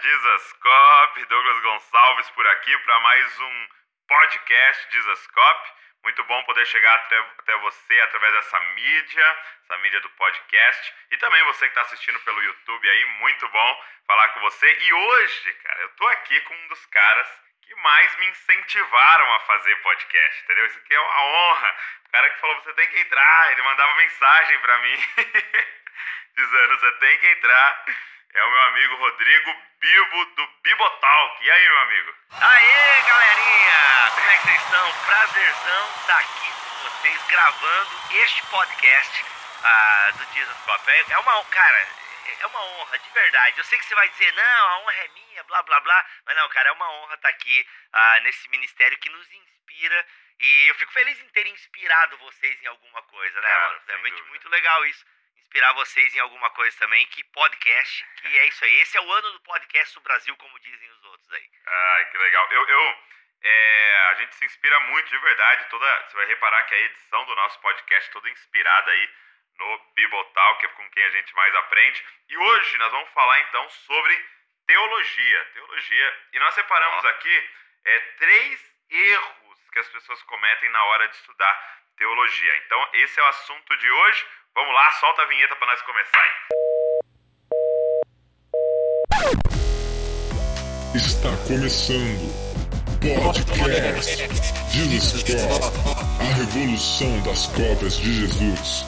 Dizascope, Douglas Gonçalves por aqui para mais um podcast Dizascope. Muito bom poder chegar até, você através dessa mídia, essa mídia do podcast. E também você que está assistindo pelo YouTube aí, muito bom falar com você. E hoje, cara, eu tô aqui com um dos caras que mais me incentivaram a fazer podcast, entendeu? Isso aqui é uma honra. O cara que falou, você tem que entrar, ele mandava mensagem para mim, dizendo, você tem que entrar é o meu amigo Rodrigo Bibo do Bibotalk. E aí, meu amigo? Aê, galerinha! Como é que vocês estão? Prazerzão estar aqui com vocês gravando este podcast uh, do Jesus Pop. É, é uma, cara, é uma honra, de verdade. Eu sei que você vai dizer, não, a honra é minha, blá, blá, blá. Mas não, cara, é uma honra estar aqui uh, nesse ministério que nos inspira. E eu fico feliz em ter inspirado vocês em alguma coisa, né, Cara, mano? É muito, dúvida. muito legal isso inspirar vocês em alguma coisa também, que podcast, que é isso aí. Esse é o ano do podcast do Brasil, como dizem os outros aí. Ai, que legal. Eu, eu é, a gente se inspira muito, de verdade. Toda, você vai reparar que a edição do nosso podcast é toda inspirada aí no Bibotalk, que é com quem a gente mais aprende. E hoje nós vamos falar então sobre teologia. Teologia. E nós separamos aqui é, três erros que as pessoas cometem na hora de estudar teologia. Então, esse é o assunto de hoje. Vamos lá, solta a vinheta para nós começar aí. Está começando Podcast Jesus Cop, a revolução das cópias de Jesus.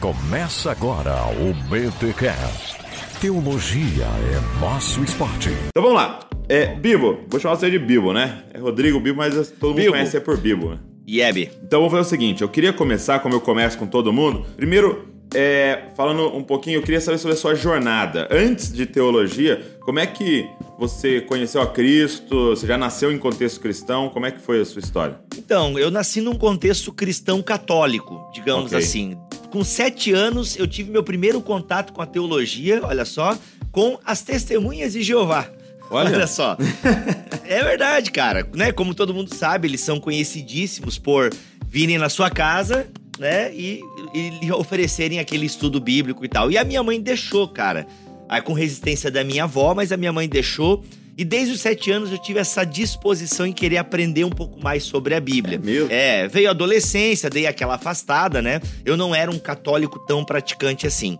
Começa agora o BTCast. Teologia é nosso esporte. Então vamos lá. É, Bibo, vou chamar você de Bibo, né? É Rodrigo Bibo, mas todo mundo Bibo. conhece você por Bibo. né? Yeb. Então vamos fazer o seguinte, eu queria começar, como eu começo com todo mundo, primeiro, é, falando um pouquinho, eu queria saber sobre a sua jornada. Antes de teologia, como é que você conheceu a Cristo? Você já nasceu em contexto cristão? Como é que foi a sua história? Então, eu nasci num contexto cristão católico, digamos Ok. assim. Com sete anos, eu tive meu primeiro contato com a teologia, olha só, com as testemunhas de Jeová. Olha. só. é verdade, cara. Né? Como todo mundo sabe, eles são conhecidíssimos por virem na sua casa, né? E, e lhe oferecerem aquele estudo bíblico e tal. E a minha mãe deixou, cara. Aí com resistência da minha avó, mas a minha mãe deixou. E desde os sete anos eu tive essa disposição em querer aprender um pouco mais sobre a Bíblia. É mesmo? É, veio a adolescência, dei aquela afastada, né? Eu não era um católico tão praticante assim.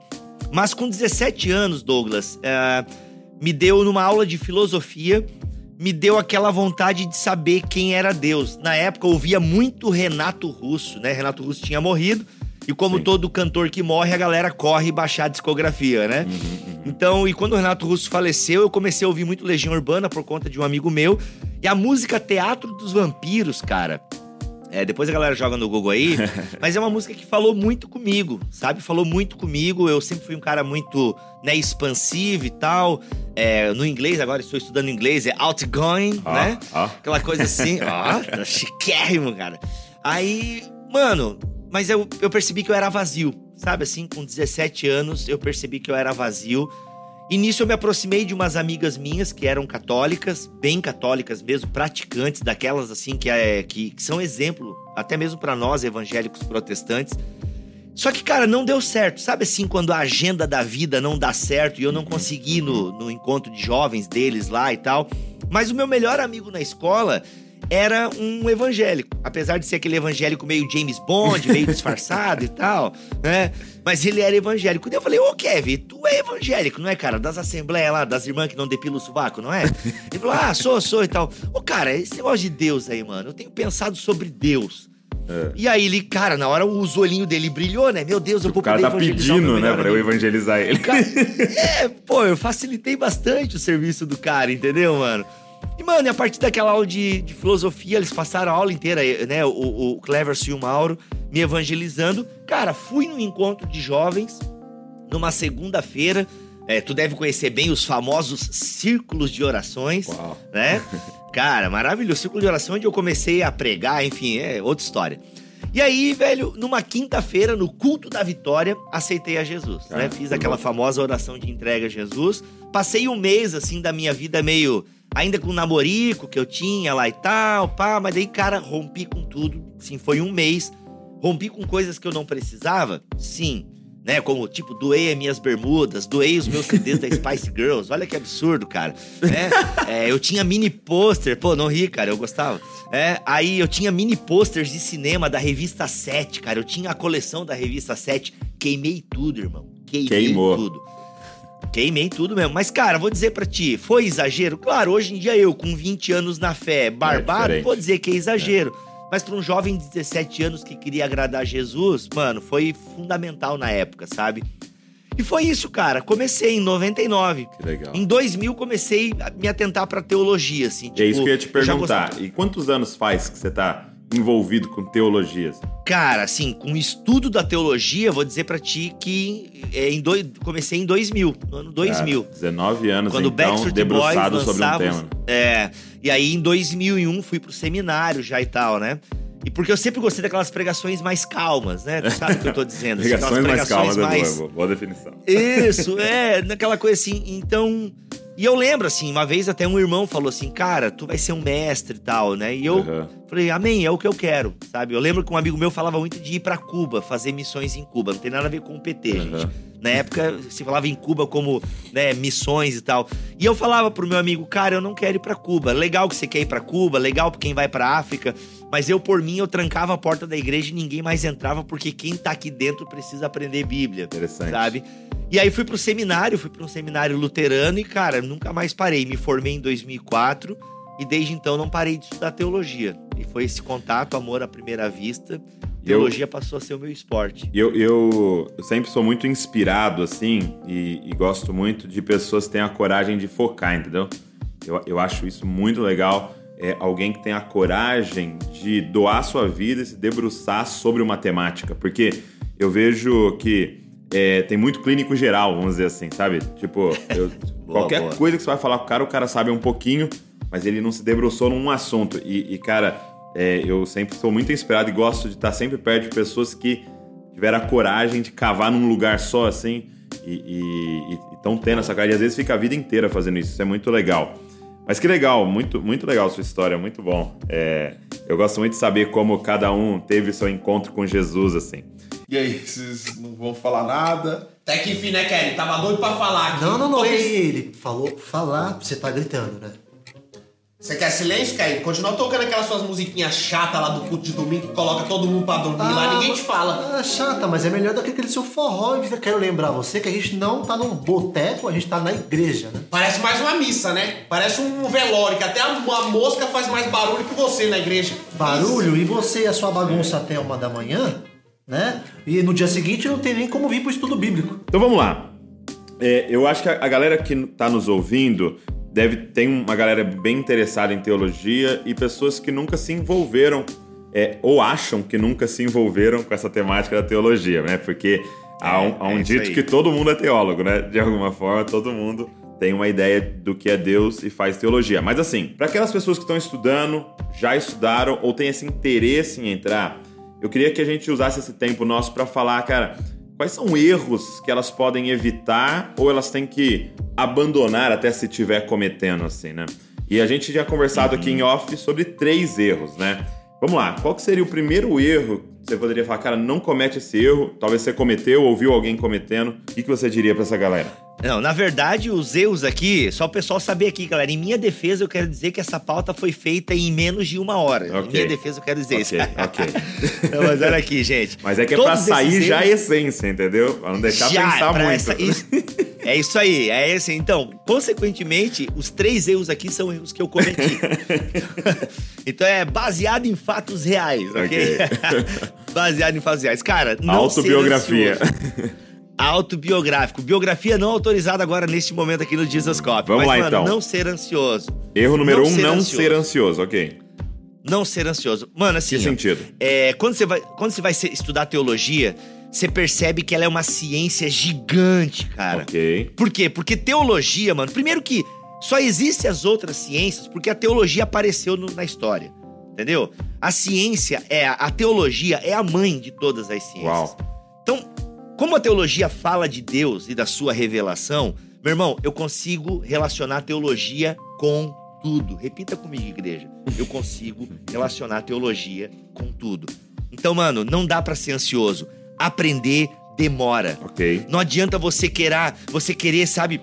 Mas com 17 anos, Douglas, é, me deu numa aula de filosofia, me deu aquela vontade de saber quem era Deus. Na época eu ouvia muito Renato Russo, né? Renato Russo tinha morrido. E como Sim. todo cantor que morre, a galera corre baixar a discografia, né? Então, e quando o Renato Russo faleceu, eu comecei a ouvir muito Legião Urbana por conta de um amigo meu. E a música Teatro dos Vampiros, cara. É, depois a galera joga no Google aí, mas é uma música que falou muito comigo, sabe? Falou muito comigo. Eu sempre fui um cara muito, né, expansivo e tal. É, no inglês, agora estou estudando inglês, é outgoing, Ó, né? ó. Aquela coisa assim, ó, tá chiquérrimo, cara. Aí, mano, mas eu, eu percebi que eu era vazio, sabe? Assim, com 17 anos, eu percebi que eu era vazio. E nisso eu me aproximei de umas amigas minhas que eram católicas, bem católicas mesmo, praticantes, daquelas assim que, é, que, que são exemplo, até mesmo pra nós evangélicos protestantes. Só que, cara, não deu certo. Sabe assim, quando a agenda da vida não dá certo e eu não consegui no, no encontro de jovens deles lá e tal. Mas o meu melhor amigo na escola era um evangélico. Apesar de ser aquele evangélico meio James Bond, meio disfarçado e tal, né? Mas ele era evangélico. Daí eu falei, ô Kevin, tu é evangélico, não é, cara? Das assembleias lá, das irmãs que não depilam o sovaco, não é? Ele falou, ah, sou, sou e tal. Ô, cara, esse negócio de Deus aí, mano, eu tenho pensado sobre Deus. É. E aí ele, cara, na hora os olhinhos dele brilhou, né? Meu Deus, eu vou O cara tá pedindo, né, pra eu evangelizar ele. Cara, é, pô, eu facilitei bastante o serviço do cara, entendeu, mano? E, mano, a partir daquela aula de, de filosofia, eles passaram a aula inteira, né? O, o Cleverson e o Mauro me evangelizando. Cara, fui num encontro de jovens numa segunda-feira. É, tu deve conhecer bem os famosos círculos de orações, Uau. né? Cara, maravilhoso. Círculo de oração onde eu comecei a pregar, enfim, é outra história. E aí, velho, numa quinta-feira, no culto da vitória, aceitei a Jesus, né? Ah, Fiz que aquela famosa oração de entrega a Jesus. Passei um mês, assim, da minha vida meio... Ainda com o namorico que eu tinha lá e tal, pá. Mas daí, cara, rompi com tudo. Sim, foi um mês. Rompi com coisas que eu não precisava? Sim. Né? Como, tipo, doei as minhas bermudas, doei os meus CDs da Spice Girls. Olha que absurdo, cara. né? É, eu tinha mini pôster, pô, não ri, cara, eu gostava. É, aí eu tinha mini posters de cinema da revista 7, cara. Eu tinha a coleção da revista 7. Queimei tudo, irmão. Queimei Queimou. tudo. Queimei tudo mesmo. Mas, cara, vou dizer pra ti, foi exagero? Claro, hoje em dia eu, com 20 anos na fé, barbado, diferente. vou dizer que é exagero. Mas pra um jovem de 17 anos que queria agradar Jesus, mano, foi fundamental na época, sabe? E foi isso, cara. Comecei em 99. Que legal. Em 2000 comecei a me atentar pra teologia, assim. E é isso que eu ia te perguntar. E quantos anos faz que você tá envolvido com teologias? Cara, assim, com o estudo da teologia, vou dizer pra ti que é, em dois, comecei em 2000, no ano 2000. Cara, 19 anos, Quando o então, Backstreet debruçado Boys sobre um tema. É, e aí em 2001 fui pro seminário já e tal, né? E porque eu sempre gostei daquelas pregações mais calmas, né? Tu sabe o que eu tô dizendo? assim, aquelas Pregações mais calmas, é mais- é boa, boa definição. Isso, é, naquela coisa assim. Então. E eu lembro, assim, uma vez até um irmão falou assim, cara, tu vai ser um mestre e tal, né? E eu Aham. falei, amém, é o que eu quero, sabe? Eu lembro que um amigo meu falava muito de ir pra Cuba, fazer missões em Cuba. Não tem nada a ver com o PT, Aham. gente. Na época, se falava em Cuba como, né, missões e tal. E eu falava pro meu amigo, cara, eu não quero ir pra Cuba. Legal que você quer ir pra Cuba, legal pra quem vai pra África. Mas eu, por mim, eu trancava a porta da igreja e ninguém mais entrava, porque quem tá aqui dentro precisa aprender Bíblia Interessante. sabe? E aí fui pro seminário, fui pra um seminário luterano e, cara, nunca mais parei. Me formei em 2004 e desde então não parei de estudar teologia. E foi esse contato, amor à primeira vista. Teologia passou a ser o meu esporte. Eu, eu, eu sempre sou muito inspirado, assim, e, e gosto muito de pessoas que têm a coragem de focar, entendeu? Eu, eu acho isso muito legal. É alguém que tem a coragem de doar sua vida e se debruçar sobre uma temática. Porque eu vejo que é, tem muito clínico geral, vamos dizer assim, sabe? Tipo, eu- Boa, qualquer boa. coisa que você vai falar com o cara, o cara sabe um pouquinho, mas ele não se debruçou num assunto. E, e, cara, é, eu sempre sou muito inspirado e gosto de estar sempre perto de pessoas que tiveram a coragem de cavar num lugar só, assim, e estão tendo essa cara. E às vezes fica a vida inteira fazendo isso. Isso é muito legal. Mas que legal, muito, muito legal a sua história, muito bom. É, eu gosto muito de saber como cada um teve seu encontro com Jesus, assim. E aí, vocês não vão falar nada? Até que enfim, né, Kelly? Tava doido pra falar aqui. Não, não, não. Talvez- Ele, ele falou falar, você tá gritando, né? Você quer silêncio, Kelly? Continua tocando aquelas suas musiquinhas chatas lá do culto de domingo que coloca todo mundo pra dormir lá, ninguém te fala. Ah, chata, mas é melhor do que aquele seu forró. Eu quero lembrar você que a gente não tá num boteco, a gente tá na igreja, né? Parece mais uma missa, né? Parece um velório, que até a, mosca faz mais barulho que você na igreja. Barulho, e você e a sua bagunça até uma da manhã, né? E no dia seguinte não tem nem como vir pro estudo bíblico. Então vamos lá. É, eu acho que a, a galera que tá nos ouvindo deve tem uma galera bem interessada em teologia e pessoas que nunca se envolveram é, ou acham que nunca se envolveram com essa temática da teologia, né? Porque há um, há um é isso dito aí. que todo mundo é teólogo, né? De alguma forma, todo mundo tem uma ideia do que é Deus e faz teologia. Mas assim, para aquelas pessoas que estão estudando, já estudaram ou têm esse interesse em entrar, eu queria que a gente usasse esse tempo nosso para falar, cara, quais são erros que elas podem evitar ou elas têm que abandonar até se estiver cometendo, assim, né? E a gente já conversado aqui em off sobre três erros, né? Vamos lá, qual que seria o primeiro erro que você poderia falar, cara, não comete esse erro, talvez você cometeu ou viu alguém cometendo, o que, que você diria para essa galera? Não, na verdade, os erros aqui, só o pessoal saber aqui, galera. Em minha defesa, eu quero dizer que essa pauta foi feita em menos de uma hora. Em Ok. minha defesa, eu quero dizer isso. Ok, ok. Não, mas olha aqui, gente. Mas é que é Todos pra sair já a essência, entendeu? Pra não deixar Já, pensar muito. essa- isso- é isso aí, é esse. Então, consequentemente, os três erros aqui são erros que eu cometi. então é baseado em fatos reais, ok? Ok. baseado em fatos reais. Cara, não Autobiografia. Autobiográfico. Biografia não autorizada agora neste momento aqui no Jesus Cop. Vamos Mas, lá, mano, então. não ser ansioso. Erro número Não um, ser não ansioso. ser ansioso, ok. Não ser ansioso. Mano, assim. Que ó, sentido? É, quando você vai, quando você vai estudar teologia, você percebe que ela é uma ciência gigante, cara. Ok. Por quê? Porque teologia, mano, primeiro que só existem as outras ciências porque a teologia apareceu no- na história. Entendeu? A ciência é a, a teologia é a mãe de todas as ciências. Uau. Então, como a teologia fala de Deus e da sua revelação, meu irmão, eu consigo relacionar teologia com tudo. Repita comigo, igreja. Eu consigo relacionar teologia com tudo. Então, mano, não dá pra ser ansioso. Aprender demora. Ok. Não adianta você querer, você querer, sabe,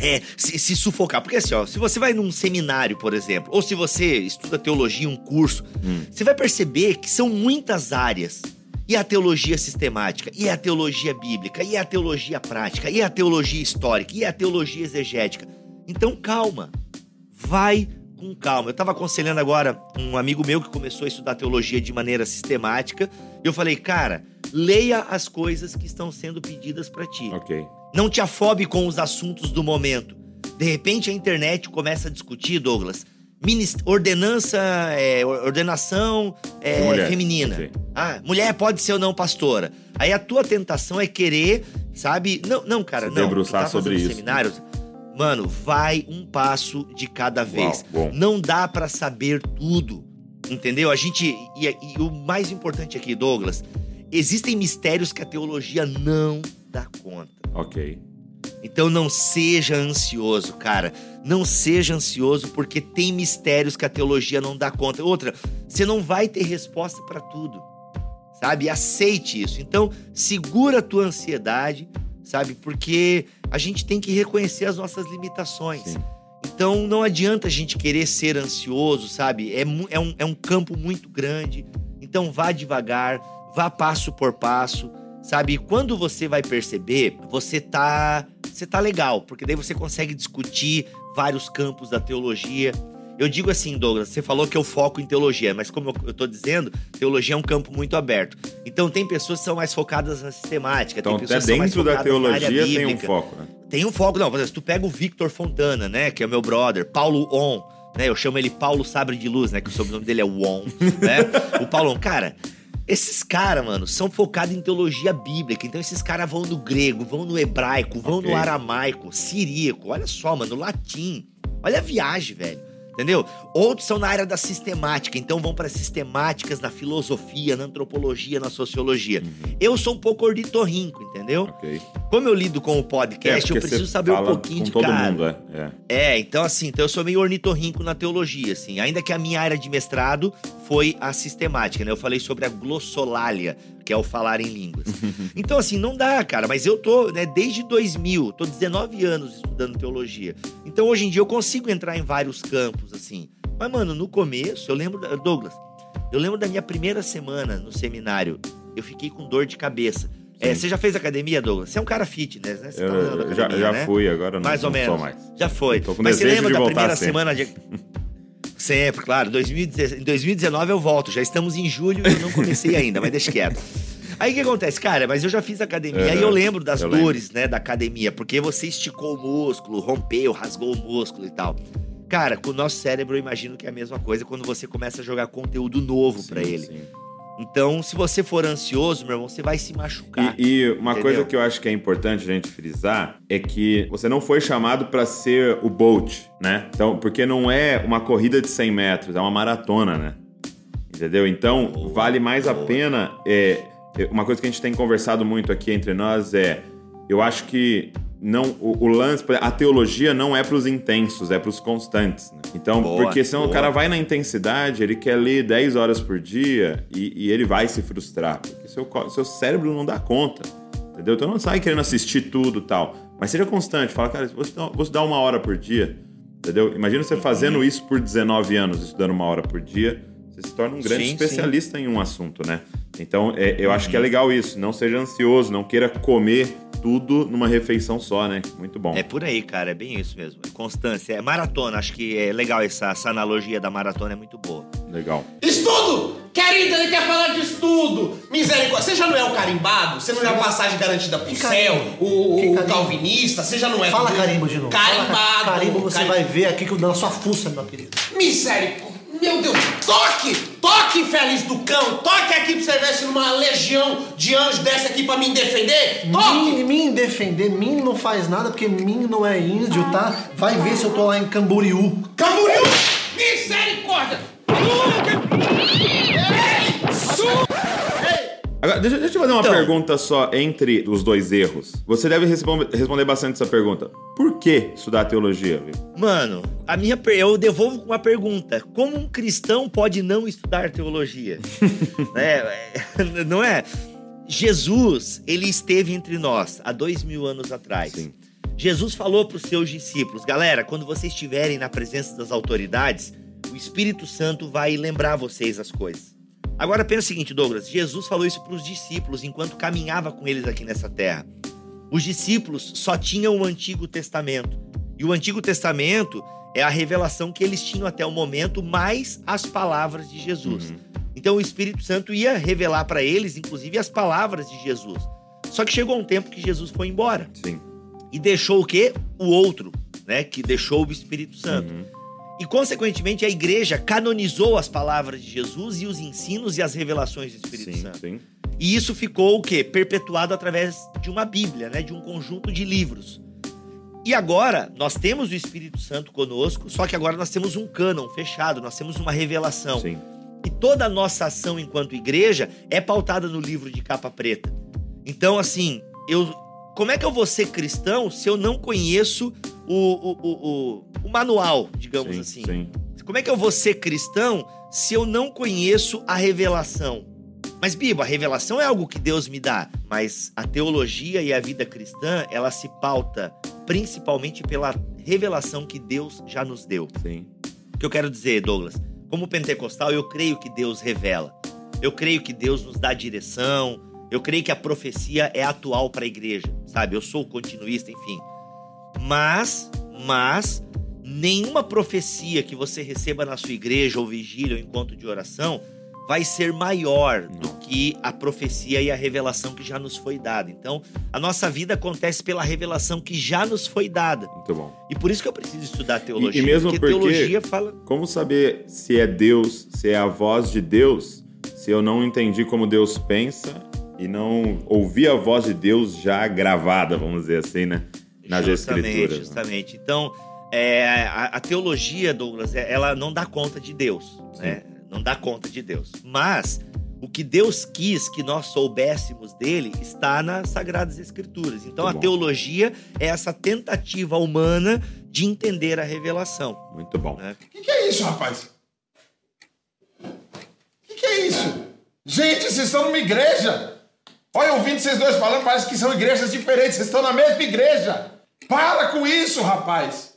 é, se, se sufocar. Porque assim, ó, se você vai num seminário, por exemplo, ou se você estuda teologia, um curso, você vai perceber que são muitas áreas. E a teologia sistemática, e a teologia bíblica, e a teologia prática, e a teologia histórica, e a teologia exegética. Então, calma. Vai com calma. Eu tava aconselhando agora um amigo meu que começou a estudar teologia de maneira sistemática. E eu falei, cara, leia as coisas que estão sendo pedidas para ti. Ok. Não te afobe com os assuntos do momento. De repente a internet começa a discutir, Douglas, ordenança, é, or- ordenação é, mulher. feminina. Ok. Ah, mulher pode ser ou não pastora. Aí a tua tentação é querer, sabe? Não, não, cara, Se não. debruçar tá sobre isso. Seminários, mano, vai um passo de cada vez. bom. Não dá pra saber tudo, entendeu? A gente e, e o mais importante aqui, Douglas, existem mistérios que a teologia não dá conta. Ok. Então não seja ansioso, cara. Não seja ansioso porque tem mistérios que a teologia não dá conta. Outra, você não vai ter resposta pra tudo. Sabe? Aceite isso. Então, segura a tua ansiedade, sabe? Porque a gente tem que reconhecer as nossas limitações. Sim. Então não adianta a gente querer ser ansioso, sabe? É, é, um, é um campo muito grande. Então vá devagar, vá passo por passo, sabe? E quando você vai perceber, você tá, você tá legal, porque daí você consegue discutir vários campos da teologia. Eu digo assim, Douglas, você falou que eu foco em teologia, mas como eu, tô dizendo, teologia é um campo muito aberto. Então tem pessoas que são mais focadas na sistemática, Então, tem até pessoas que são mais dentro da teologia tem um foco, né? Tem um foco, não. Por exemplo, se tu pega o Victor Fontana, né? Que é meu brother, Paulo On, né? Eu chamo ele Paulo Sabre de Luz, né? Que o sobrenome dele é On, né? O Paulo On, cara. Esses caras, mano, são focados em teologia bíblica. Então, esses caras vão no grego, vão no hebraico, vão Ok. no aramaico, siríaco. Olha só, mano, latim. Olha a viagem, velho. Entendeu? Outros são na área da sistemática, então vão para sistemáticas na filosofia, na antropologia, na sociologia. Uhum. Eu sou um pouco ornitorrinco, entendeu? Ok. Como eu lido com o podcast, eu É, porque preciso saber um pouquinho de cara. mundo, é. é. É, então assim, então eu sou meio ornitorrinco na teologia, assim. Ainda que a minha área de mestrado foi a sistemática, né? Eu falei sobre a glossolalia, que é o falar em línguas. então assim, não dá, cara, mas eu tô, né, desde 2000, tô 19 anos estudando teologia. Então hoje em dia eu consigo entrar em vários campos, assim. Mas, mano, no começo, eu lembro, Douglas, eu lembro da minha primeira semana no seminário, eu fiquei com dor de cabeça. É, você já fez academia, Douglas? Você é um cara fitness, né? Você Eu, tá eu já, academia, já né? fui, agora não, Mais ou não menos. mais. Já foi. Tô com Mas você lembra da primeira sempre. semana de. Sempre, claro. 2016 em 2019 eu volto. Já estamos em julho e eu não comecei ainda, mas deixa quieto. Aí o que acontece? Cara, mas eu já fiz academia. Aí eu lembro das eu lembro. dores, né, da academia. Porque você esticou o músculo, rompeu, rasgou o músculo e tal. Cara, com o nosso cérebro eu imagino que é a mesma coisa quando você começa a jogar conteúdo novo pra ele. sim. Então, se você for ansioso, meu irmão, você vai se machucar. E, e uma Entendeu? coisa que eu acho que é importante a gente frisar é que você não foi chamado para ser o Bolt, né? Então, porque não é uma corrida de 100 metros, é uma maratona, né? Entendeu? Então, Boa, vale mais a boa. pena. é, é, uma coisa que a gente tem conversado muito aqui entre nós é: eu acho que não o, o lance, a teologia não é para os intensos, é para os constantes. Né? Então, Boa, porque senão o cara vai na intensidade, ele quer ler 10 horas por dia e, e ele vai se frustrar, porque seu, seu cérebro não dá conta. Entendeu? Então não sai querendo assistir tudo e tal. Mas seja constante, fala, cara, vou estudar, vou estudar uma hora por dia. Entendeu? Imagina você fazendo Uhum. isso por 19 anos, estudando uma hora por dia, você se torna um grande Sim, especialista em um assunto, né? Então, é, eu acho que é legal isso. Não seja ansioso, não queira comer tudo numa refeição só, né? Muito bom. É por aí, cara, é bem isso mesmo. É constância, é maratona. Acho que é legal essa, essa analogia da maratona, é muito boa. Legal. Estudo! Querida, ele quer falar de estudo! Misericórdia, você já não é o carimbado? Você não é a passagem garantida pro Que céu? carimbo? O, o carimbo? calvinista? Você já não é... Fala carimbo de novo. Carimbado! ca- Carimbo você Carim- vai ver aqui que na sua fuça, meu querido. Misericórdia! Meu Deus! Toque! Toque, infeliz do cão! Toque aqui pra você ver se numa legião de anjos desce aqui pra me defender! Toque! Mim, mim defender, mim não faz nada porque mim não é índio, tá? Vai ver se eu tô lá em Camboriú. Camboriú! Misericórdia! Agora, deixa, deixa eu fazer uma Então. pergunta só entre os dois erros. Você deve responder, bastante essa pergunta. Por que estudar teologia, viu? Mano, a minha eu devolvo com uma pergunta: como um cristão pode não estudar teologia? é, é, não é? Jesus, ele esteve entre nós há dois mil anos atrás. Sim. Jesus falou para os seus discípulos: galera, quando vocês estiverem na presença das autoridades, o Espírito Santo vai lembrar vocês as coisas. Agora pensa o seguinte, Douglas: Jesus falou isso para os discípulos enquanto caminhava com eles aqui nessa terra. Os discípulos só tinham o Antigo Testamento. E o Antigo Testamento é a revelação que eles tinham até o momento, mais as palavras de Jesus. Uhum. Então o Espírito Santo ia revelar para eles, inclusive, as palavras de Jesus. Só que chegou um tempo que Jesus foi embora Sim. e deixou o quê? O outro, né? Que deixou o Espírito Santo. Uhum. E, consequentemente, a igreja canonizou as palavras de Jesus e os ensinos e as revelações do Espírito Sim, Santo. sim. E isso ficou o quê? Perpetuado através de uma Bíblia, né? De um conjunto de livros. E agora nós temos o Espírito Santo conosco, só que agora nós temos um cânon fechado, nós temos uma revelação. Sim. E toda a nossa ação enquanto igreja é pautada no livro de capa preta. Então, assim, eu. Como é que eu vou ser cristão se eu não conheço o, o, o, o, o manual, digamos sim, assim? Sim. Como é que eu vou ser cristão se eu não conheço a revelação? Mas, Bibo, a revelação é algo que Deus me dá. Mas a teologia e a vida cristã, ela se pauta principalmente pela revelação que Deus já nos deu. Sim. O que eu quero dizer, Douglas? Como pentecostal, eu creio que Deus revela. Eu creio que Deus nos dá direção. Eu creio que a profecia é atual para a igreja, sabe? Eu sou continuista, enfim. Mas, mas, nenhuma profecia que você receba na sua igreja, ou vigília, ou encontro de oração, vai ser maior do que a profecia e a revelação que já nos foi dada. Então, a nossa vida acontece pela revelação que já nos foi dada. Muito bom. E por isso que eu preciso estudar teologia. E- e mesmo porque- teologia fala. Como saber se é Deus, se é a voz de Deus, se eu não entendi como Deus pensa e não ouvi a voz de Deus já gravada, vamos dizer assim, né? Nas justamente, escrituras. né? Justamente. Então, é, a, a teologia, Douglas, é- ela não dá conta de Deus. Né? Não dá conta de Deus. Mas o que Deus quis que nós soubéssemos dele está nas Sagradas Escrituras. Então, Muito a bom. teologia é essa tentativa humana de entender a revelação. Muito bom. Né? O que, que é isso, rapaz? O que, que é isso? Gente, vocês estão numa igreja. Olha, ouvindo vocês dois falando, parece que são igrejas diferentes. Vocês estão na mesma igreja. Para com isso, rapaz.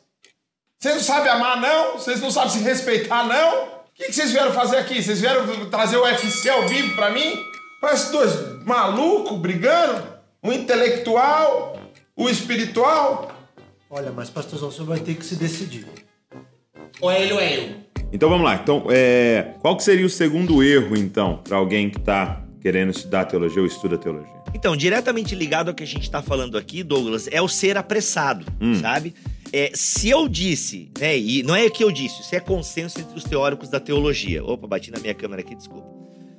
Vocês não sabem amar, não? Vocês não sabem se respeitar, não? O que, vocês vieram fazer aqui? Vocês vieram trazer o UFC ao vivo pra mim? Parece dois malucos brigando. O intelectual, o espiritual. Olha, mas pastorzão, você vai ter que se decidir. Ou é ele ou é eu. Então vamos lá. Então, é, qual que seria o segundo erro, então, para alguém que está querendo estudar teologia ou estuda teologia? Então, diretamente ligado ao que a gente está falando aqui, Douglas, é o ser apressado, sabe? É, se eu disse, né, e não é que eu disse, isso é consenso entre os teóricos da teologia. Opa, bati na minha câmera aqui, desculpa.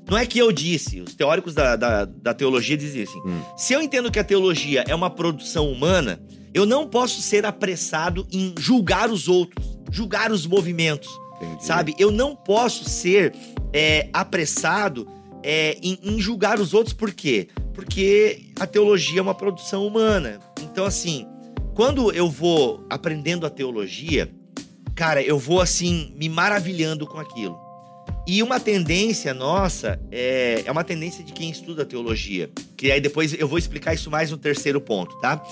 Não é que eu disse, os teóricos da, da, da teologia dizem assim: se eu entendo que a teologia é uma produção humana, eu não posso ser apressado em julgar os outros, julgar os movimentos, Entendi. sabe? Eu não posso ser é, apressado é, em, em julgar os outros, por quê? Porque a teologia é uma produção humana. Então, assim, quando eu vou aprendendo a teologia, cara, eu vou assim me maravilhando com aquilo. E uma tendência nossa é, é uma tendência de quem estuda teologia. Que aí depois eu vou explicar isso mais no terceiro ponto, tá?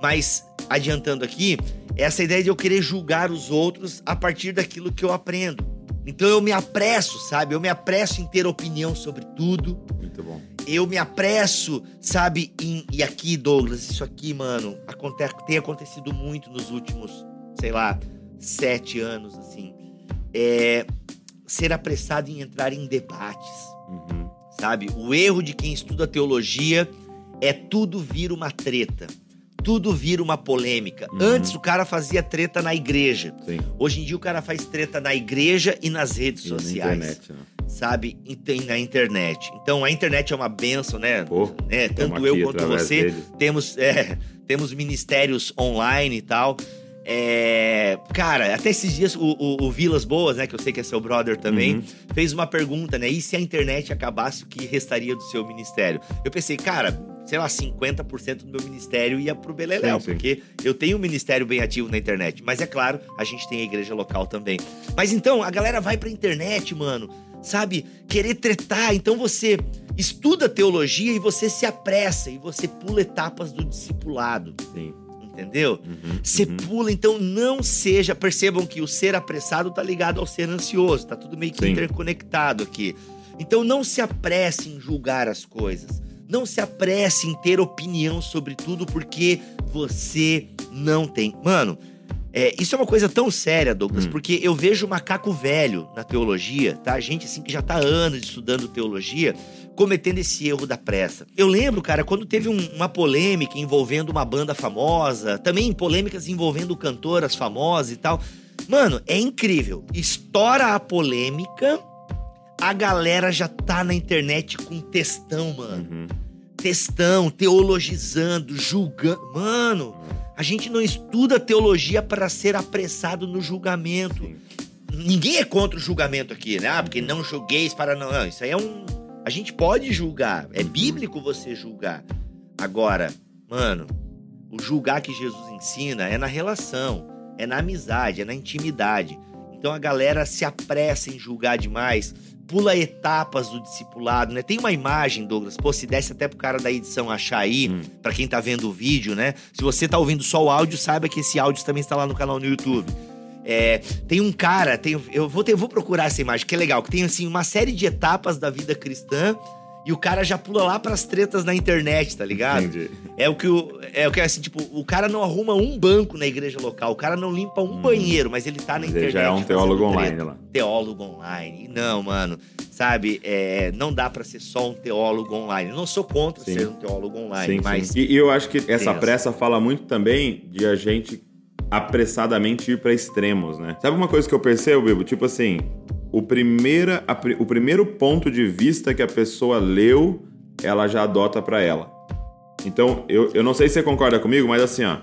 Mas adiantando aqui, essa ideia de eu querer julgar os outros a partir daquilo que eu aprendo. Então eu me apresso, sabe? Eu me apresso em ter opinião sobre tudo Muito bom. eu me apresso, sabe? em- e aqui, Douglas, isso aqui, mano, aconte- tem acontecido muito nos últimos, sei lá, sete anos, assim. É ser apressado em entrar em debates, Uhum. sabe? O erro de quem estuda teologia é tudo vir uma treta. Tudo vira uma polêmica. Antes o cara fazia treta na igreja. Sim. Hoje em dia o cara faz treta na igreja e nas redes E na sociais internet, né? sabe, e tem na internet. Então a internet é uma benção, né? Pô, né? Tanto eu quanto você temos é, temos ministérios online e tal. É, cara, até esses dias o, o, o Vilas Boas, né, que eu sei que é seu brother também, Uhum. fez uma pergunta, né? E se a internet acabasse, o que restaria do seu ministério? Eu pensei, cara, sei lá, 50% do meu ministério ia pro Beleléu, Sim, sim. porque eu tenho um ministério bem ativo na internet. Mas é claro, a gente tem a igreja local também. Mas então, a galera vai pra internet, mano, sabe? Querer tretar. Então você. estuda teologia e você se apressa e você pula etapas do discipulado. Sim. Entendeu? Uhum, Você uhum. pula, então não seja. Percebam que o ser apressado tá ligado ao ser ansioso, tá tudo meio que Sim. interconectado aqui. Então não se apresse em julgar as coisas. Não se apresse em ter opinião sobre tudo, porque você não tem. Mano, é, isso é uma coisa tão séria, Douglas, Hum. porque eu vejo macaco velho na teologia, tá? Gente assim que já tá anos estudando teologia, cometendo esse erro da pressa. Eu lembro, cara, quando teve um- uma polêmica envolvendo uma banda famosa, também polêmicas envolvendo cantoras famosas e tal. Mano, é incrível. Estoura a polêmica, a galera já tá na internet com textão, mano. Uhum. Textão, teologizando, julgando. Mano, a gente não estuda teologia para ser apressado no julgamento. Sim. Ninguém é contra o julgamento aqui, né? Ah, porque não julgueis para não. Não, isso aí é um. A gente pode julgar. É bíblico você julgar. Agora, mano, o julgar que Jesus ensina é na relação, é na amizade, é na intimidade. Então a galera se apressa em julgar demais, pula etapas do discipulado, né? Tem uma imagem, Douglas, pô, se desse até pro cara da edição achar aí, Hum. pra quem tá vendo o vídeo, né? Se você tá ouvindo só o áudio, saiba que esse áudio também está lá no canal no YouTube. É, tem um cara, tem, eu, vou ter- eu vou procurar essa imagem, que é legal, que tem assim uma série de etapas da vida cristã e o cara já pula lá pras tretas na internet, tá ligado? Entendi. É o que o é o que é assim, tipo, o cara não arruma um banco na igreja local, o cara não limpa um banheiro, mas ele tá na Mas ele internet. já é um teólogo treta. online lá. Teólogo online. Não, mano. Sabe, é, não dá pra ser só um teólogo online. Eu não sou contra Sim. ser um teólogo online, Sim, mas sim. E, e eu acho que essa pressa fala muito também de a gente apressadamente ir pra extremos, né? Sabe uma coisa que eu percebo, Bibo? Tipo assim, o, primeira, a o primeiro ponto de vista que a pessoa leu, ela já adota pra ela. Então, eu, eu não sei se você concorda comigo, mas assim, ó,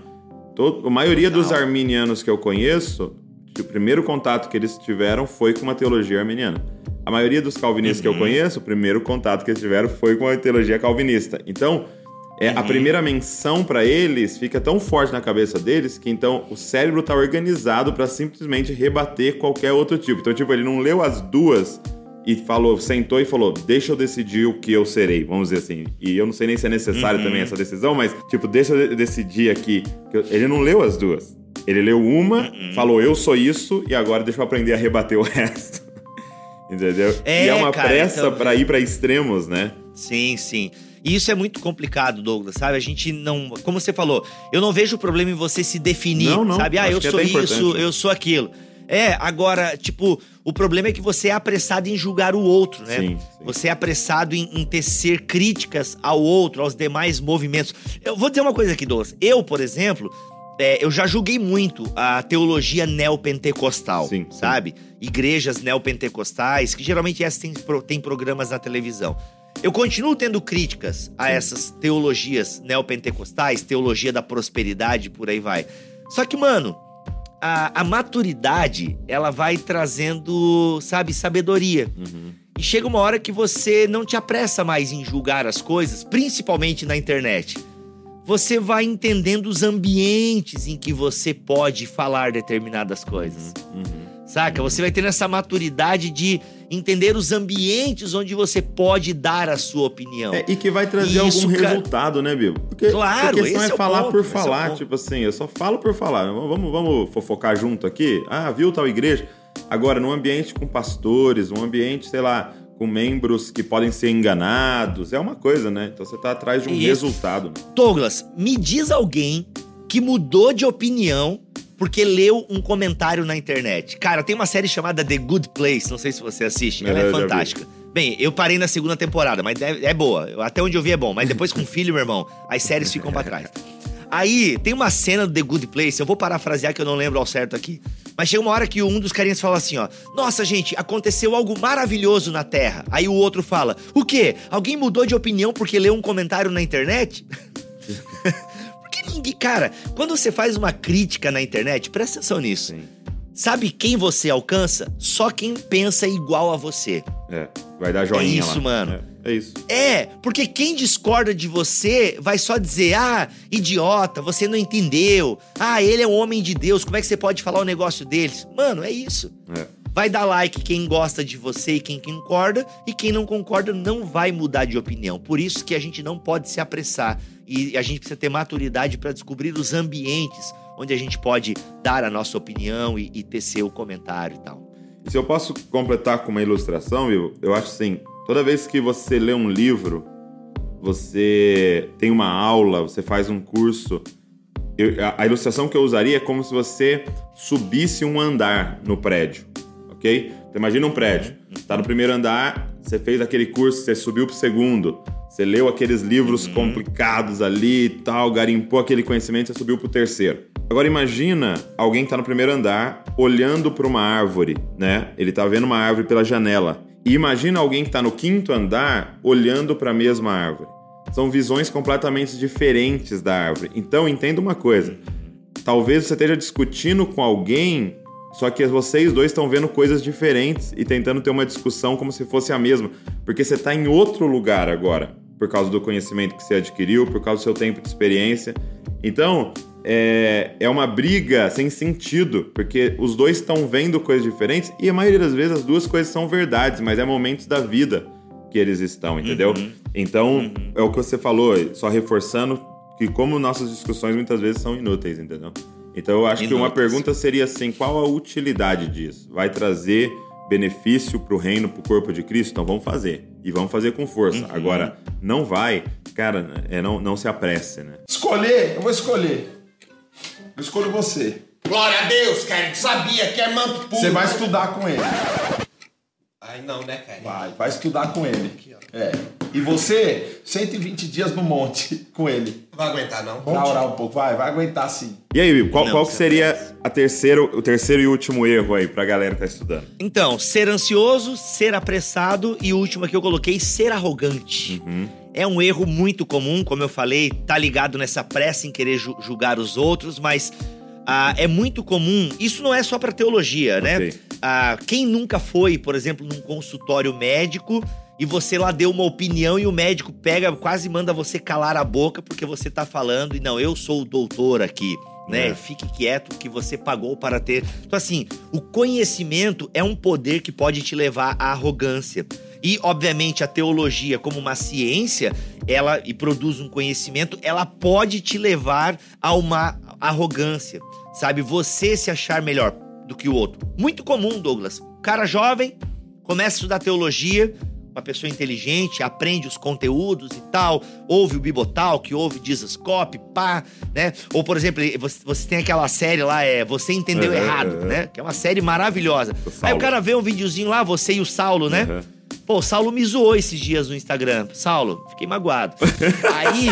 to- a maioria dos arminianos que eu conheço, o primeiro contato que eles tiveram foi com uma teologia arminiana. A maioria dos calvinistas que eu conheço, o primeiro contato que eles tiveram foi com a teologia calvinista. Então, é, a primeira menção pra eles fica tão forte na cabeça deles que então o cérebro tá organizado pra simplesmente rebater qualquer outro tipo. Então, tipo, ele não leu as duas e falou, sentou e falou, deixa eu decidir o que eu serei, vamos dizer assim. E eu não sei nem se é necessário também essa decisão, mas, tipo, deixa eu de- decidir aqui. Ele não leu as duas. Ele leu uma, falou, eu sou isso, e agora deixa eu aprender a rebater o resto. Entendeu? É, e é uma cara, pressa então- pra ir pra extremos, né? Sim, sim. E isso é muito complicado, Douglas, sabe? A gente não. Como você falou, eu não vejo problema em você se definir, Não, não, sabe? Ah, eu é sou isso, eu sou aquilo. É, agora, tipo, o problema é que você é apressado em julgar o outro, né? Sim, sim. Você é apressado em, em tecer críticas ao outro, aos demais movimentos. Eu vou dizer uma coisa aqui, Douglas. Eu, por exemplo, é, eu já julguei muito a teologia neopentecostal, Sim, sabe? Igrejas neopentecostais, que geralmente essas têm, têm programas na televisão. Eu continuo tendo críticas a essas teologias neopentecostais, teologia da prosperidade, por aí vai. Só que, mano, a, a maturidade, ela vai trazendo, sabe, sabedoria. Uhum. E chega uma hora que você não te apressa mais em julgar as coisas, principalmente na internet. Você vai entendendo os ambientes em que você pode falar determinadas coisas. Uhum. Saca? Você vai tendo essa maturidade de entender os ambientes onde você pode dar a sua opinião. É, e que vai trazer algum cara. resultado, né, Bibo? Porque, Claro, porque senão esse é é falar ponto, por é falar. ponto. tipo assim, eu só falo por falar. Vamos, vamos fofocar junto aqui? Ah, viu tal igreja? Agora, num ambiente com pastores, um ambiente, sei lá, com membros que podem ser enganados, é uma coisa, né? Então você tá atrás de um Isso. resultado. Douglas, me diz alguém que mudou de opinião porque leu um comentário na internet. Cara, tem uma série chamada The Good Place, não sei se você assiste, ela é vi. fantástica. Bem, eu parei na segunda temporada, mas é, é boa. Até onde eu vi é bom, mas depois com filho, meu irmão, as séries ficam pra trás. Aí, tem uma cena do The Good Place, eu vou parafrasear que eu não lembro ao certo aqui. Mas chega uma hora que um dos carinhas fala assim, ó: "Nossa, gente, aconteceu algo maravilhoso na Terra". Aí o outro fala: "O quê? Alguém mudou de opinião porque leu um comentário na internet?" Ninguém, cara, quando você faz uma crítica na internet, presta atenção nisso. Sim. Sabe quem você alcança? Só quem pensa igual a você. É, vai dar joinha É isso, lá. mano. É, é isso. É, porque quem discorda de você vai só dizer: ah, idiota, você não entendeu. Ah, ele é um homem de Deus, como é que você pode falar o negócio deles? Mano, é isso. É. Vai dar like quem gosta de você e quem concorda, e quem não concorda não vai mudar de opinião. Por isso que a gente não pode se apressar e a gente precisa ter maturidade para descobrir os ambientes onde a gente pode dar a nossa opinião e, e tecer o comentário e tal. Se eu posso completar com uma ilustração, Vivo, eu acho assim, toda vez que você lê um livro, você tem uma aula, você faz um curso, eu, a, a ilustração que eu usaria é como se você subisse um andar no prédio, ok? Então imagina um prédio, está no primeiro andar, você fez aquele curso, você subiu para o segundo, você leu aqueles livros Uhum. complicados ali e tal, garimpou aquele conhecimento, você subiu para o terceiro. Agora imagina alguém que tá no primeiro andar olhando para uma árvore, né? Ele tá vendo uma árvore pela janela. E imagina alguém que tá no quinto andar olhando para a mesma árvore. São visões completamente diferentes da árvore. Então entenda uma coisa. Talvez você esteja discutindo com alguém, só que vocês dois estão vendo coisas diferentes e tentando ter uma discussão como se fosse a mesma, porque você está em outro lugar agora, por causa do conhecimento que você adquiriu, por causa do seu tempo de experiência. Então, é, é uma briga sem sentido, porque os dois estão vendo coisas diferentes e a maioria das vezes as duas coisas são verdades, mas é momentos da vida que eles estão, entendeu? Então, é o que você falou, só reforçando que como nossas discussões muitas vezes são inúteis, entendeu? Então eu acho que uma pergunta seria assim, qual a utilidade disso? Vai trazer benefício pro reino, pro corpo de Cristo? Então vamos fazer. E vamos fazer com força. Agora, não vai, cara, é, não, não se apresse, né? Escolher, eu vou escolher. Eu escolho você. Glória a Deus, cara. Sabia que é manto puro. Você vai estudar com ele. Ai, não, né, cara? Vai, vai estudar com ele. É. E você, 120 dias no monte com ele. Não vai aguentar, não. Pra orar um pouco. Vai, vai aguentar sim. E aí, Bibo, qual, Não, qual que se seria a terceiro, o terceiro e último erro aí pra galera que tá estudando? Então, ser ansioso, ser apressado e o último aqui eu coloquei, ser arrogante. É um erro muito comum, como eu falei, tá ligado nessa pressa em querer ju- julgar os outros, mas ah, é muito comum. Isso não é só pra teologia, né? Ok. Ah, quem nunca foi, por exemplo, num consultório médico e você lá deu uma opinião e o médico pega, quase manda você calar a boca porque você tá falando e não, eu sou o doutor aqui. Né? É. Fique quieto que você pagou para ter. Então, assim, o conhecimento é um poder que pode te levar à arrogância. E, obviamente, a teologia, como uma ciência, ela e produz um conhecimento, ela pode te levar a uma arrogância. Sabe? Você se achar melhor do que o outro. Muito comum, Douglas. Cara jovem, começa a estudar teologia, uma pessoa inteligente, aprende os conteúdos e tal, ouve o Bibotalk, ouve Jesus Cop, pá, né? Ou, por exemplo, você, você tem aquela série lá, é Você Entendeu Errado, né? Que é uma série maravilhosa. O Aí o cara vê um videozinho lá, você e o Saulo, né? Uhum. Pô, o Saulo me zoou esses dias no Instagram. Saulo, fiquei magoado. Aí.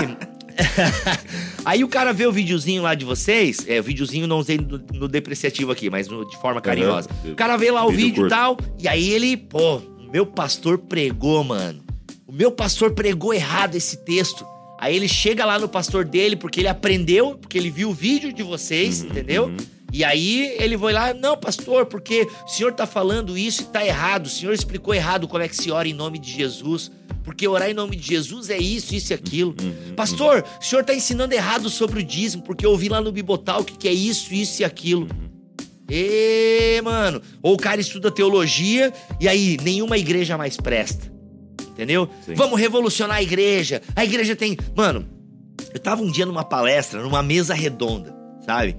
Aí o cara vê o videozinho lá de vocês, é, o videozinho não usei no, no depreciativo aqui, mas no- de forma carinhosa. Uhum. O cara vê lá o Vídeo vídeo e tal, e aí ele, pô, meu pastor pregou, mano. O meu pastor pregou errado esse texto. Aí ele chega lá no pastor dele, porque ele aprendeu, porque ele viu o vídeo de vocês, Uhum, entendeu? E aí ele vai lá, não, pastor, porque o senhor tá falando isso e tá errado. O senhor explicou errado como é que se ora em nome de Jesus. Porque orar em nome de Jesus é isso, isso e aquilo. Uhum, Pastor, o senhor tá ensinando errado sobre o dízimo, porque eu ouvi lá no Bibotal que, que é isso, isso e aquilo. Ê, mano. Ou o cara estuda teologia e aí nenhuma igreja mais presta. Entendeu? Sim. Vamos revolucionar a igreja. A igreja tem. Mano, eu tava um dia numa palestra, numa mesa redonda, sabe?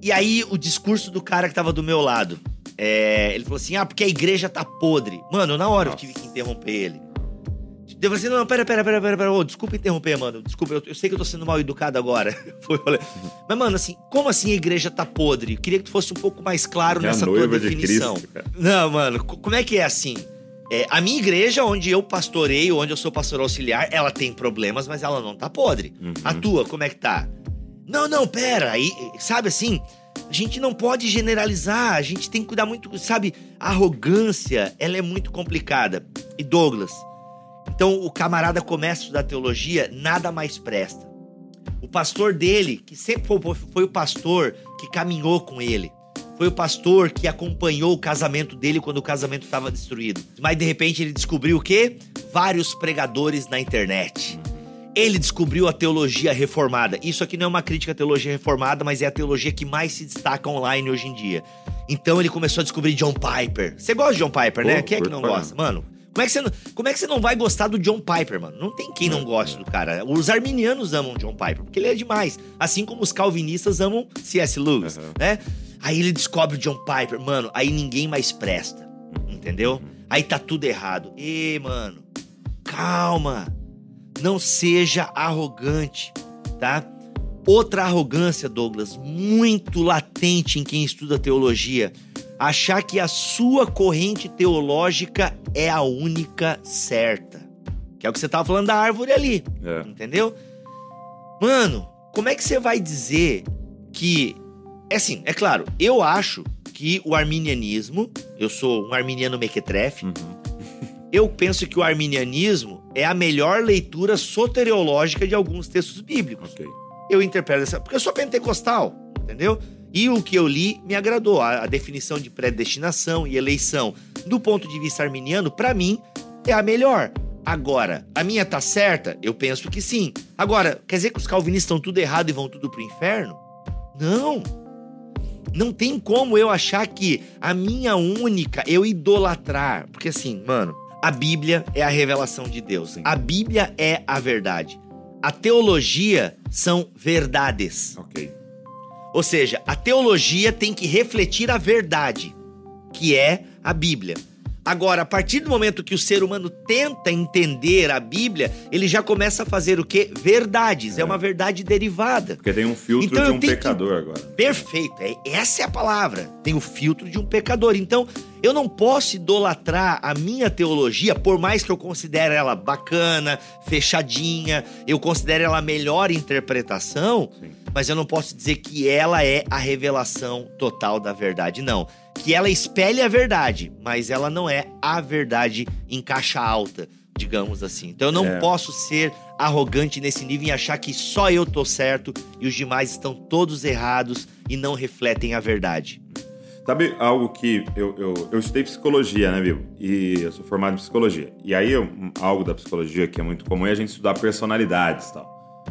E aí o discurso do cara que tava do meu lado. é, ele falou assim: ah, porque a igreja tá podre. Mano, na hora eu tive que interromper ele. Eu falei assim: não, pera, pera, pera, pera, pera. Ô, desculpa interromper, mano. Desculpa, eu, eu sei que eu tô sendo mal educado agora. Foi, falei. Mas, mano, assim, como assim a igreja tá podre? Eu queria que tu fosse um pouco mais claro nessa tua noiva de definição. Cristo. Não, mano, co- como é que é assim? É, a minha igreja, onde eu pastoreio, onde eu sou pastor auxiliar, ela tem problemas, mas ela não tá podre. Uhum. A tua, como é que tá? Não, não, pera. Aí, sabe assim, a gente não pode generalizar, a gente tem que cuidar muito, sabe? A arrogância, ela é muito complicada. E Douglas, então o camarada começa a estudar teologia, nada mais presta. O pastor dele, que sempre foi, o pastor que caminhou com ele, foi o pastor que acompanhou o casamento dele quando o casamento estava destruído. Mas de repente ele descobriu o quê? Vários pregadores na internet. Ele descobriu a teologia reformada. Isso aqui não é uma crítica à teologia reformada, mas é a teologia que mais se destaca online hoje em dia. Então ele começou a descobrir John Piper. Você gosta de John Piper, né? Pô, Quem é que não gosta? Mano, como é, que você não, como é que você não vai gostar do John Piper, mano? Não tem quem não goste do cara. Os arminianos amam John Piper, porque ele é demais. Assim como os calvinistas amam C.S. Lewis, Aham. né? Aí ele descobre o John Piper, mano, aí ninguém mais presta, entendeu? Aí tá tudo errado. Ê, mano, calma. Não seja arrogante, tá? Outra arrogância, Douglas, muito latente em quem estuda teologia. Achar que a sua corrente teológica é a única certa. Que é o que você tava falando da árvore ali, É. entendeu? Mano, como é que você vai dizer que. É assim, é claro, eu acho que o arminianismo, eu sou um arminiano mequetrefe, Uhum. eu penso que o arminianismo é a melhor leitura soteriológica de alguns textos bíblicos. Ok. Eu interpreto dessa. Porque eu sou pentecostal, entendeu? E o que eu li me agradou. A, a definição de predestinação e eleição, do ponto de vista arminiano, pra mim, é a melhor. Agora, a minha tá certa? Eu penso que sim. Agora, quer dizer que os calvinistas estão tudo errado e vão tudo pro inferno? Não. Não tem como eu achar que a minha única, eu idolatrar. Porque assim, mano, a Bíblia é a revelação de Deus. A Bíblia é a verdade. A teologia são verdades. Ok. Ou seja, a teologia tem que refletir a verdade, que é a Bíblia. Agora, a partir do momento que o ser humano tenta entender a Bíblia, ele já começa a fazer o quê? Verdades. É, É. uma verdade derivada. Porque tem um filtro Então de um tenho que- pecador agora. Perfeito, é, essa é a palavra. Tem o filtro de um pecador. Então, eu não posso idolatrar a minha teologia, por mais que eu considere ela bacana, fechadinha, eu considere ela a melhor interpretação, Sim. mas eu não posso dizer que ela é a revelação total da verdade, não. Que ela espelha a verdade, mas ela não é a verdade em caixa alta, digamos assim. Então eu não É. posso ser arrogante nesse nível e achar que só eu tô certo e os demais estão todos errados e não refletem a verdade. Sabe algo que eu, eu, eu estudei psicologia, né, Bibo? E eu sou formado em psicologia. E aí, um- algo da psicologia que é muito comum é a gente estudar personalidades e tal.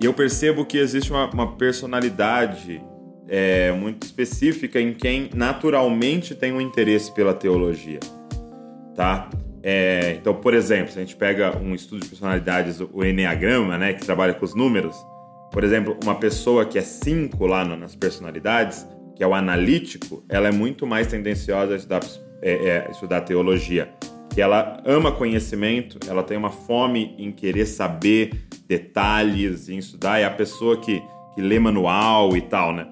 E eu percebo que existe uma, uma personalidade é, muito específica em quem naturalmente tem um interesse pela teologia, tá? É, então, por exemplo, se a gente pega um estudo de personalidades, o Enneagrama, né, que trabalha com os números, por exemplo, uma pessoa que é 5 lá no- nas personalidades, que é o analítico, ela é muito mais tendenciosa a estudar, é, é, estudar teologia. Que ela ama conhecimento, ela tem uma fome em querer saber detalhes, em estudar, é a pessoa que, que lê manual e tal, né?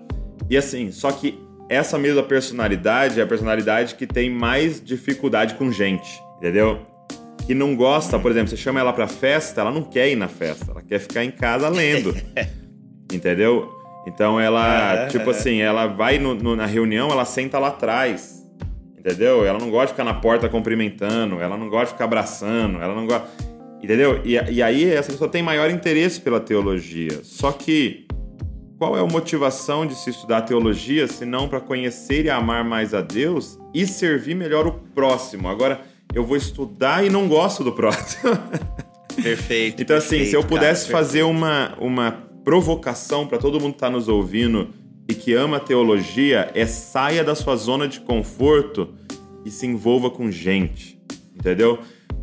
E assim, só que essa mesma personalidade é a personalidade que tem mais dificuldade com gente, entendeu? Que não gosta, por exemplo, você chama ela pra festa, ela não quer ir na festa, ela quer ficar em casa lendo. entendeu? Então ela, Aham, tipo aham. assim, ela vai no- no- na reunião, ela senta lá atrás. Entendeu? Ela não gosta de ficar na porta cumprimentando, ela não gosta de ficar abraçando, ela não gosta. Entendeu? E, e aí essa pessoa tem maior interesse pela teologia. Só que qual é a motivação de se estudar teologia se não para conhecer e amar mais a Deus e servir melhor o próximo? Agora, eu vou estudar e não gosto do próximo. Perfeito. Então, assim, se eu pudesse cara, fazer uma, uma provocação para todo mundo que está nos ouvindo e que ama teologia, é saia da sua zona de conforto e se envolva com gente, entendeu?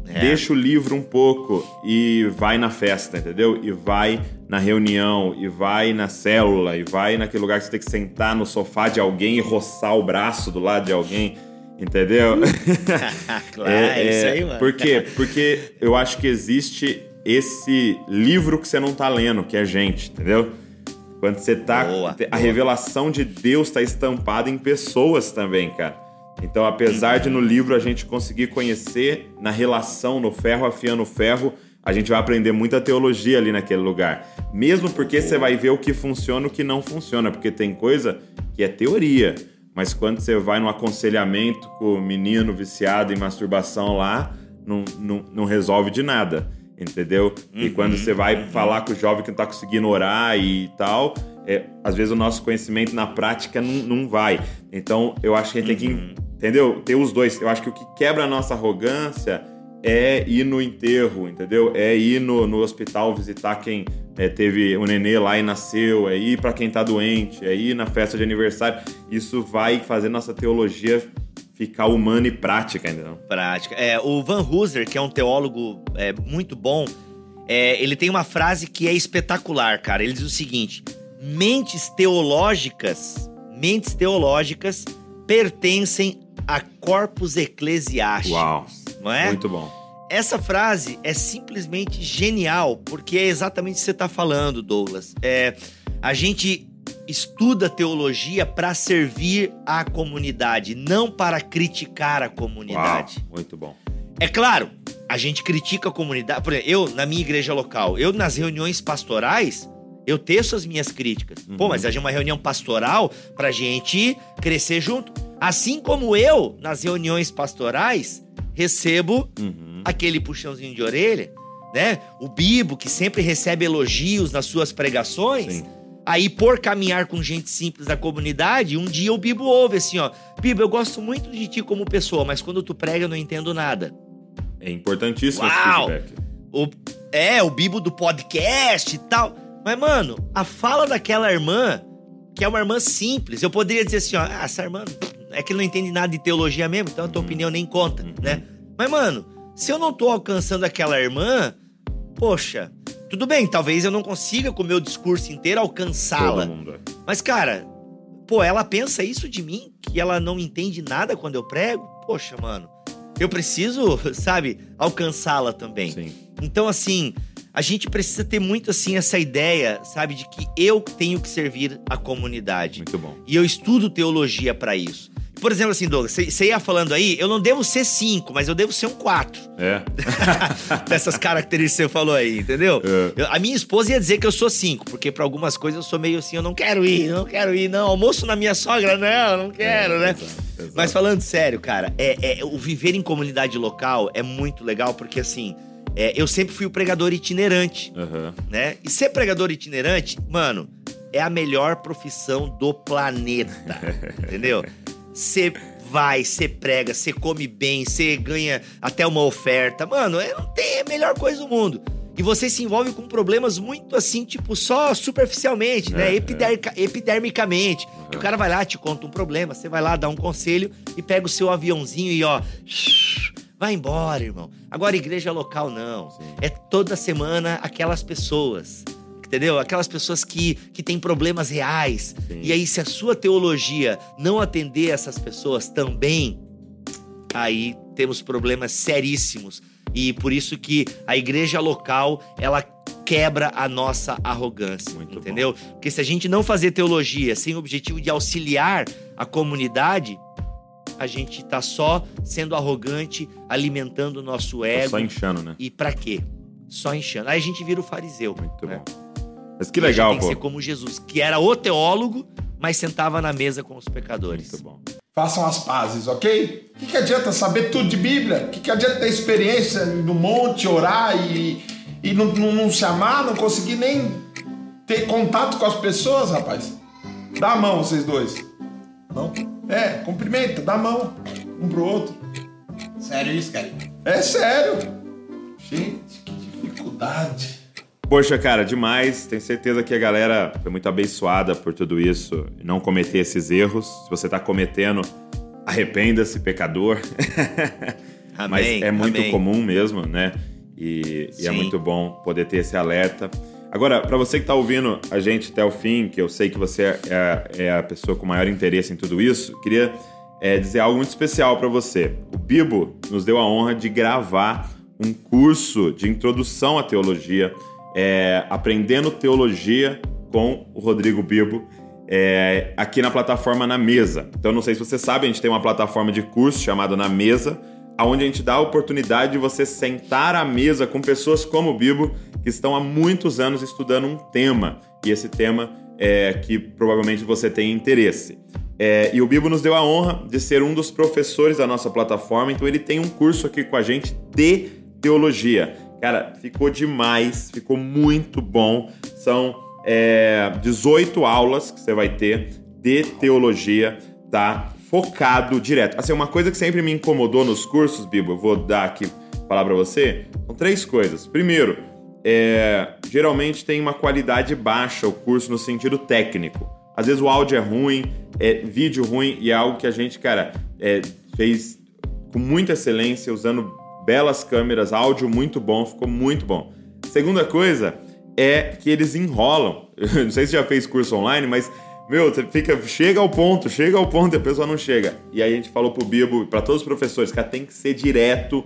É. Deixa o livro um pouco e vai na festa, entendeu? E vai na reunião, e vai na célula, e vai naquele lugar que você tem que sentar no sofá de alguém e roçar o braço do lado de alguém, entendeu? claro, é, isso aí, mano. Por quê? Porque eu acho que existe esse livro que você não tá lendo, que é gente, entendeu? Quando você tá. Boa, a boa. revelação de Deus tá estampada em pessoas também, cara. Então, apesar de no livro a gente conseguir conhecer na relação, no ferro afiando o ferro, a gente vai aprender muita teologia ali naquele lugar. Mesmo porque você vai ver o que funciona e o que não funciona, porque tem coisa que é teoria. Mas quando você vai no aconselhamento com o menino viciado em masturbação lá, não, não, não resolve de nada, entendeu? E quando você vai falar com o jovem que não tá conseguindo orar e tal, é, às vezes o nosso conhecimento na prática não, não vai. Então eu acho que a gente tem que, entendeu? Ter os dois. Eu acho que o que quebra a nossa arrogância é ir no enterro, entendeu? É ir no, no hospital visitar quem é, teve o nenê lá e nasceu, é ir para quem tá doente, é ir na festa de aniversário. Isso vai fazer nossa teologia ficar humana e prática, entendeu? Prática. É, o Van Hooser, que é um teólogo é, muito bom, é, ele tem uma frase que é espetacular, cara. Ele diz o seguinte: mentes teológicas, mentes teológicas pertencem a corpos eclesiásticos. Uau! Não é? Muito bom. Essa frase é simplesmente genial, porque é exatamente o que você está falando, Douglas. É, a gente estuda teologia para servir a comunidade, não para criticar a comunidade. Uau, muito bom. É claro, a gente critica a comunidade. Por exemplo, eu, na minha igreja local, eu nas reuniões pastorais, eu teço as minhas críticas. Pô, mas a gente é uma reunião pastoral pra gente crescer junto. Assim como eu, nas reuniões pastorais, recebo Uhum. aquele puxãozinho de orelha, né? O Bibo, que sempre recebe elogios nas suas pregações. Sim. Aí, por caminhar com gente simples da comunidade, um dia o Bibo ouve assim, ó. Bibo, eu gosto muito de ti como pessoa, mas quando tu prega eu não entendo nada. É importantíssimo Uau! esse feedback. O, é, o Bibo do podcast e tal. Mas, mano, a fala daquela irmã, que é uma irmã simples, eu poderia dizer assim, ó, ah, essa irmã é que não entende nada de teologia mesmo, então a tua opinião nem conta, né? Mas, mano, se eu não tô alcançando aquela irmã, poxa, tudo bem, talvez eu não consiga com o meu discurso inteiro alcançá-la. É. Mas, cara, pô, ela pensa isso de mim, que ela não entende nada quando eu prego? Poxa, mano, eu preciso, sabe, alcançá-la também. Sim. Então, assim, a gente precisa ter muito, assim, essa ideia, sabe, de que eu tenho que servir a comunidade. Muito bom. E eu estudo teologia pra isso. Por exemplo, assim, Douglas, você ia falando aí, eu não devo ser cinco, mas eu devo ser um quatro. É. Dessas características que você falou aí, entendeu? É. Eu- a minha esposa ia dizer que eu sou cinco, porque pra algumas coisas eu sou meio assim, eu não quero ir, não quero ir, não. Almoço na minha sogra, não, não quero, né? Exato, exato. Mas falando sério, cara, é, é- o viver em comunidade local é muito legal, porque assim, é, eu sempre fui o pregador itinerante, Aham. né? E ser pregador itinerante, mano, é a melhor profissão do planeta, entendeu? Você vai, você prega, você come bem, você ganha até uma oferta. Mano, é, não tem é a melhor coisa do mundo. E você se envolve com problemas muito assim, tipo, só superficialmente, né? É, Epiderca- epidermicamente. Que o cara vai lá, te conta um problema, você vai lá, dá um conselho e pega o seu aviãozinho e ó. Vai embora, irmão. Agora, igreja local, não. Sim. É toda semana aquelas pessoas. Entendeu? Aquelas pessoas que, que têm problemas reais. Sim. E aí, se a sua teologia não atender essas pessoas também, aí temos problemas seríssimos. E por isso que a igreja local, ela quebra a nossa arrogância, Muito entendeu? Porque se a gente não fazer teologia sem o objetivo de auxiliar a comunidade, a gente tá só sendo arrogante, alimentando o nosso Tá ego. só inchando, né? E pra quê? Só enchendo. Aí a gente vira o fariseu. Muito né? bom. Mas que E a gente legal, tem que pô. ser como Jesus, que era o teólogo, mas sentava na mesa com os pecadores. Muito bom. Façam as pazes, ok? O que, que adianta saber tudo de Bíblia? O que, que adianta ter experiência no monte, orar e, e não, não- não se amar, não conseguir nem ter contato com as pessoas, rapaz? Dá a mão, vocês dois. Não? É, cumprimenta, dá a mão um pro outro. Sério isso, cara? É sério. Gente, que dificuldade. Poxa, cara, demais. Tenho certeza que a galera foi muito abençoada por tudo isso e não cometer esses erros. Se você tá cometendo, arrependa-se, pecador. Mas Amém, é muito amém. comum mesmo, né? E, e é muito bom poder ter esse alerta. Agora, pra você que tá ouvindo a gente até o fim, que eu sei que você é, é a pessoa com maior interesse em tudo isso, queria é, dizer algo muito especial pra você. O Bibo nos deu a honra de gravar um curso de introdução à teologia, é, aprendendo teologia com o Rodrigo Bibo. é, aqui na plataforma Na Mesa. Então, não sei se você sabe, a gente tem uma plataforma de curso chamada Na Mesa, onde a gente dá a oportunidade de você sentar à mesa com pessoas como o Bibo, que estão há muitos anos estudando um tema. E esse tema é que provavelmente você tem interesse. É, e o Bibo nos deu a honra de ser um dos professores da nossa plataforma, então ele tem um curso aqui com a gente de teologia. Cara, ficou demais, ficou muito bom. São é, 18 aulas que você vai ter de teologia, tá? Focado direto. Assim, uma coisa que sempre me incomodou nos cursos, Bibo, eu vou dar aqui falar para você são três coisas. Primeiro, é, geralmente tem uma qualidade baixa o curso no sentido técnico. Às vezes o áudio é ruim, é vídeo ruim e é algo que a gente, cara, é, fez com muita excelência, usando belas câmeras, áudio muito bom, ficou muito bom. Segunda coisa é que eles enrolam. Não sei se já fez curso online, mas meu, você fica, chega ao ponto, chega ao ponto e a pessoa não chega. E aí a gente falou pro Bibo, para todos os professores, que tem que ser direto,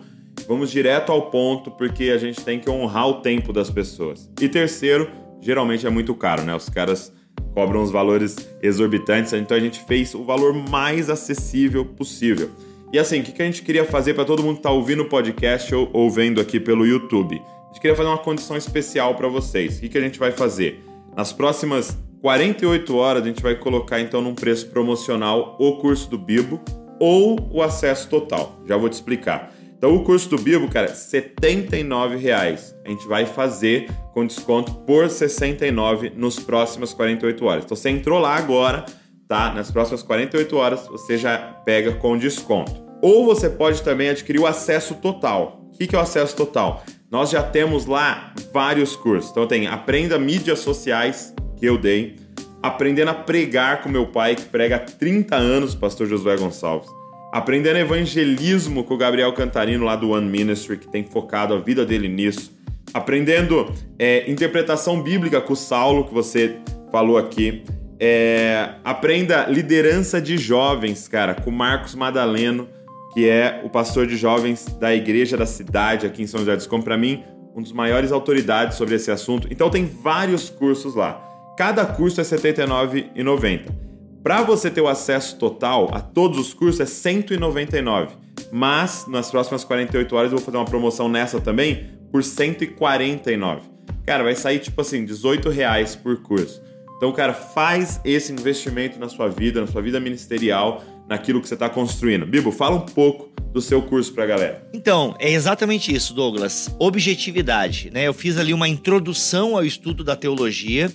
vamos direto ao ponto, porque a gente tem que honrar o tempo das pessoas. E terceiro, geralmente é muito caro, né? Os caras cobram os valores exorbitantes, então a gente fez o valor mais acessível possível. E assim, o que a gente queria fazer para todo mundo que está ouvindo o podcast ou, ou vendo aqui pelo YouTube? A gente queria fazer uma condição especial para vocês. O que, que a gente vai fazer? Nas próximas 48 horas, a gente vai colocar então num preço promocional o curso do Bibo ou o acesso total. Já vou te explicar. Então, o curso do Bibo, cara, R$ 79,00. A gente vai fazer com desconto por R$ 69 nos próximas 48 horas. Então, você entrou lá agora, tá? Nas próximas 48 horas, você já pega com desconto. Ou você pode também adquirir o acesso total. O que é o acesso total? Nós já temos lá vários cursos. Então, tem Aprenda Mídias Sociais, que eu dei, aprendendo a pregar com meu pai, que prega há 30 anos, pastor Josué Gonçalves. Aprendendo evangelismo com o Gabriel Cantarino, lá do One Ministry, que tem focado a vida dele nisso. Aprendendo é, interpretação bíblica com o Saulo, que você falou aqui. É, aprenda liderança de jovens, cara, com Marcos Madaleno, que é o pastor de jovens da igreja da cidade aqui em São José dos Campos. Para mim, um dos maiores autoridades sobre esse assunto. Então, tem vários cursos lá. Cada curso é R$ 79,90. Para você ter o acesso total a todos os cursos é R$ 199. Mas nas próximas 48 horas eu vou fazer uma promoção nessa também por R$ 149. Cara, vai sair tipo assim, 18 reais por curso. Então, cara, faz esse investimento na sua vida, na sua vida ministerial, naquilo que você está construindo. Bibo, fala um pouco do seu curso para a galera. Então, é exatamente isso, Douglas. Objetividade, né? Eu fiz ali uma introdução ao estudo da teologia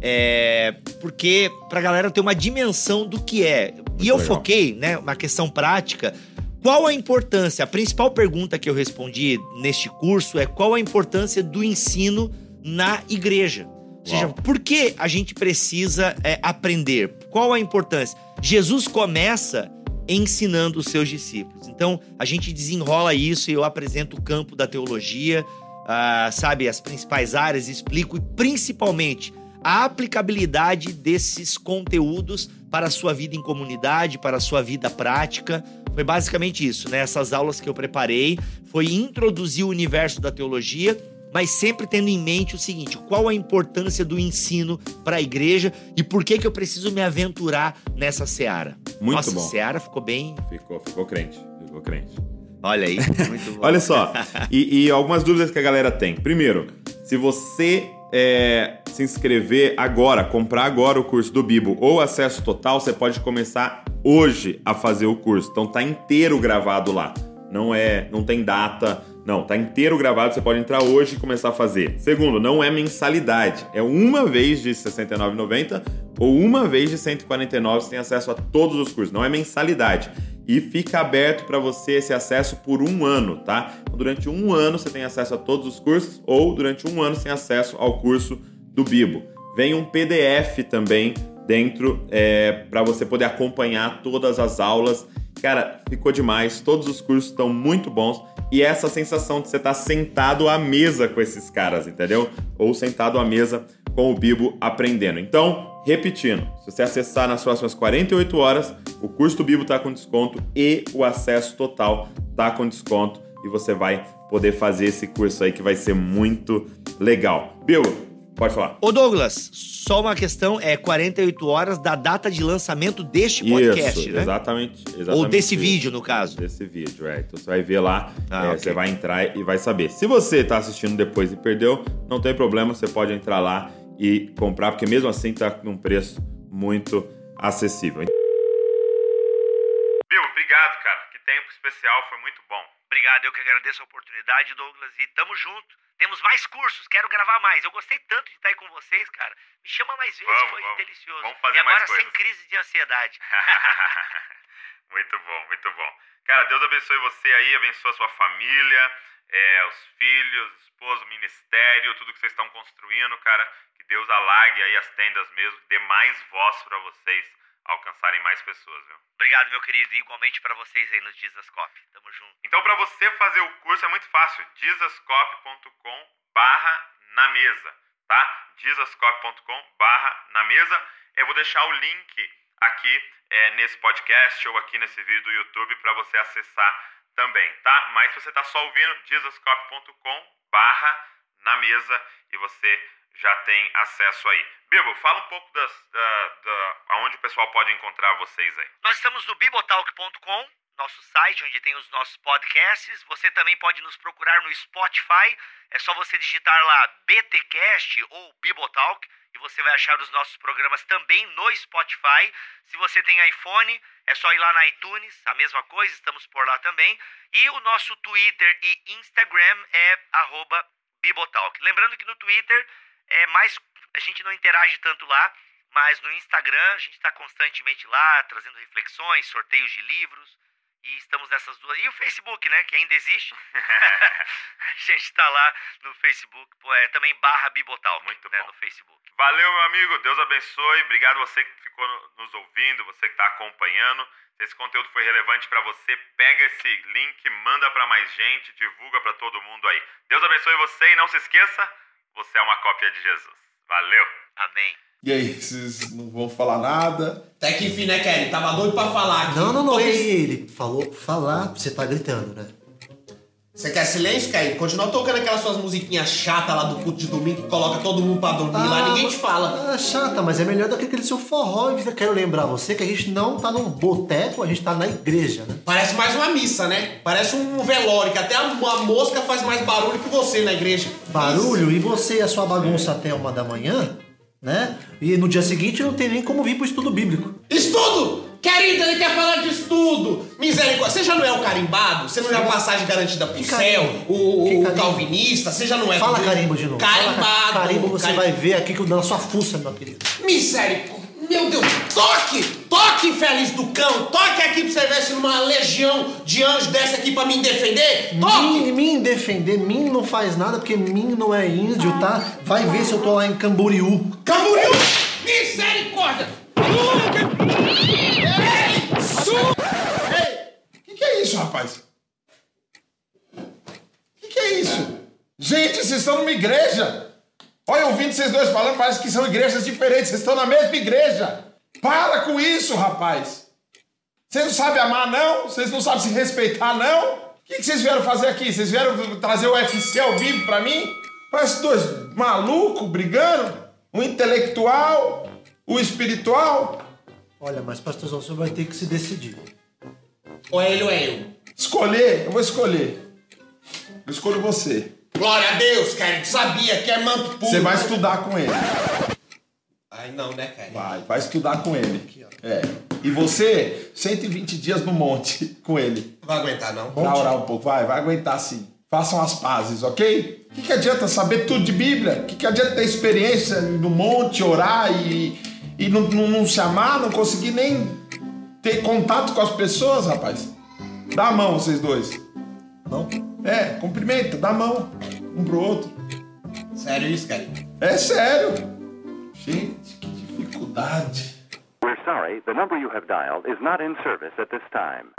é, porque pra galera ter uma dimensão do que é. Muito e eu legal. foquei, né, uma questão prática. Qual a importância? A principal pergunta que eu respondi neste curso é qual a importância do ensino na igreja? Ou seja, por que a gente precisa é, aprender? Qual a importância? Jesus começa ensinando os seus discípulos. Então, a gente desenrola isso e eu apresento o campo da teologia, uh, sabe, as principais áreas, explico e principalmente a aplicabilidade desses conteúdos para a sua vida em comunidade, para a sua vida prática. Foi basicamente isso, né? Essas aulas que eu preparei foi introduzir o universo da teologia, mas sempre tendo em mente o seguinte: qual a importância do ensino para a igreja e por que que eu preciso me aventurar nessa seara. Muito Nossa, bom. seara ficou bem. Ficou, ficou crente, ficou crente. Olha aí, muito bom. Olha só, e, e algumas dúvidas que a galera tem. Primeiro, se você é, se inscrever agora, comprar agora o curso do Bibo ou acesso total, você pode começar hoje a fazer o curso. Então tá inteiro gravado lá. Não é, não tem data, não, tá inteiro gravado, você pode entrar hoje e começar a fazer. Segundo, não é mensalidade, é uma vez de R$ 69,90 ou uma vez de R$ 149, você tem acesso a todos os cursos, não é mensalidade e fica aberto para você esse acesso por um ano, tá? Então, durante um ano você tem acesso a todos os cursos ou durante um ano você tem acesso ao curso do Bibo. Vem um PDF também dentro é, para você poder acompanhar todas as aulas. Cara, ficou demais. Todos os cursos estão muito bons e essa sensação de você estar tá sentado à mesa com esses caras, entendeu? Ou sentado à mesa com o Bibo aprendendo. Então, repetindo, se você acessar nas próximas 48 horas, o curso do Bibo está com desconto e o acesso total está com desconto e você vai poder fazer esse curso aí que vai ser muito legal. Bibo, Pode falar. Ô Douglas, só uma questão, é 48 horas da data de lançamento deste podcast, isso, né? Exatamente, exatamente. Ou desse isso. vídeo, no caso. Desse vídeo, é. Então você vai ver lá, ah, é, okay. você vai entrar e vai saber. Se você está assistindo depois e perdeu, não tem problema, você pode entrar lá e comprar, porque mesmo assim está num preço muito acessível. Bill, obrigado, cara. Que tempo especial, foi muito bom. Obrigado, eu que agradeço a oportunidade, Douglas, e tamo junto. Temos mais cursos, quero gravar mais. Eu gostei tanto de estar aí com vocês, cara. Me chama mais vezes, vamos, foi vamos. delicioso. Vamos fazer e agora mais sem crise de ansiedade. Muito bom, muito bom. Cara, Deus abençoe você aí, abençoe a sua família, é, os filhos, esposo, ministério, tudo que vocês estão construindo, cara. Que Deus alargue aí as tendas mesmo, dê mais voz para vocês alcançarem mais pessoas, viu? Obrigado, meu querido. E igualmente para vocês aí no Dizascope. Tamo junto. Então, para você fazer o curso é muito fácil. dizascope.com barra na mesa, tá? dizascope.com barra na mesa. Eu vou deixar o link aqui é, nesse podcast ou aqui nesse vídeo do YouTube para você acessar também, tá? Mas se você está só ouvindo, dizascope.com barra na mesa e você já tem acesso aí. Bibo, fala um pouco das, da, da, aonde o pessoal pode encontrar vocês aí. Nós estamos no bibotalk.com, nosso site onde tem os nossos podcasts. Você também pode nos procurar no Spotify. É só você digitar lá BTcast ou Bibotalk e você vai achar os nossos programas também no Spotify. Se você tem iPhone, é só ir lá na iTunes, a mesma coisa, estamos por lá também. E o nosso Twitter e Instagram é Bibotalk. Lembrando que no Twitter é mais a gente não interage tanto lá, mas no Instagram a gente está constantemente lá, trazendo reflexões, sorteios de livros. E estamos nessas duas. E o Facebook, né? Que ainda existe. a gente está lá no Facebook, é, também barra Bibotal, muito né, bom. no Facebook. Valeu, meu amigo. Deus abençoe. Obrigado você que ficou nos ouvindo, você que está acompanhando. Se esse conteúdo foi relevante para você, pega esse link, manda para mais gente, divulga para todo mundo aí. Deus abençoe você e não se esqueça, você é uma cópia de Jesus. Valeu. Amém. E aí, vocês não vão falar nada? Até que enfim, né, Kelly? Tava doido pra falar aqui. Não, não, não. Ele, ele falou falar, você tá gritando, né? Você quer silêncio, Kelly? Continua tocando aquelas suas musiquinhas chatas lá do culto de domingo que coloca todo mundo pra dormir ah, lá, ninguém te fala. Ah, chata, mas é melhor do que aquele seu forró. Eu quero lembrar você que a gente não tá num boteco, a gente tá na igreja, né? Parece mais uma missa, né? Parece um velório, que até a, a mosca faz mais barulho que você na igreja. Barulho? E você e a sua bagunça até uma da manhã? né? E no dia seguinte não tem nem como vir pro estudo bíblico. Estudo! Querido, ele quer falar de estudo! Misericórdia, você já não é o carimbado? Você não é a passagem garantida pro que céu? O, o calvinista? Você já não é... Fala carimbo de novo. Carimbado! Fala, carimbo você carimbo. vai ver aqui que na sua fuça, meu querido. Misericórdia! Meu Deus, toque! Toque, infeliz do cão! Toque aqui pra você ver se uma legião de anjos desce aqui pra me defender! Toque! Mim, mim defender, mim não faz nada porque mim não é índio, tá? Vai ver se eu tô lá em Camboriú. Camboriú! Misericórdia! Ei! O que, que é isso, rapaz? Que, que é isso? Gente, vocês estão numa igreja! Olha, ouvindo vocês dois falando, parece que são igrejas diferentes. Vocês estão na mesma igreja. Para com isso, rapaz. Vocês não sabem amar, não? Vocês não sabem se respeitar, não? O que, vocês vieram fazer aqui? Vocês vieram trazer o UFC ao vivo pra mim? Parece dois malucos brigando. O intelectual, o espiritual. Olha, mas pastorzão, você vai ter que se decidir. Ou é ele ou é eu? Escolher? Eu vou escolher. Eu escolho você. Glória a Deus, cara. Tu sabia que é manto puro. Você vai estudar com ele. Ai, não, né, cara? Vai, vai estudar com ele. É. E você, 120 dias no monte com ele. Não vai aguentar, não. Pra orar um pouco, vai, vai aguentar sim. Façam as pazes, ok? O que, que adianta saber tudo de Bíblia? O que, que adianta ter experiência no monte, orar e, e não, não, não se amar, não conseguir nem ter contato com as pessoas, rapaz? Dá a mão, vocês dois. Não? É, cumprimenta, dá a mão um pro outro. Sério isso, cara? É sério. Gente, que dificuldade. We're sorry, the number you have dialed is not in service at this time.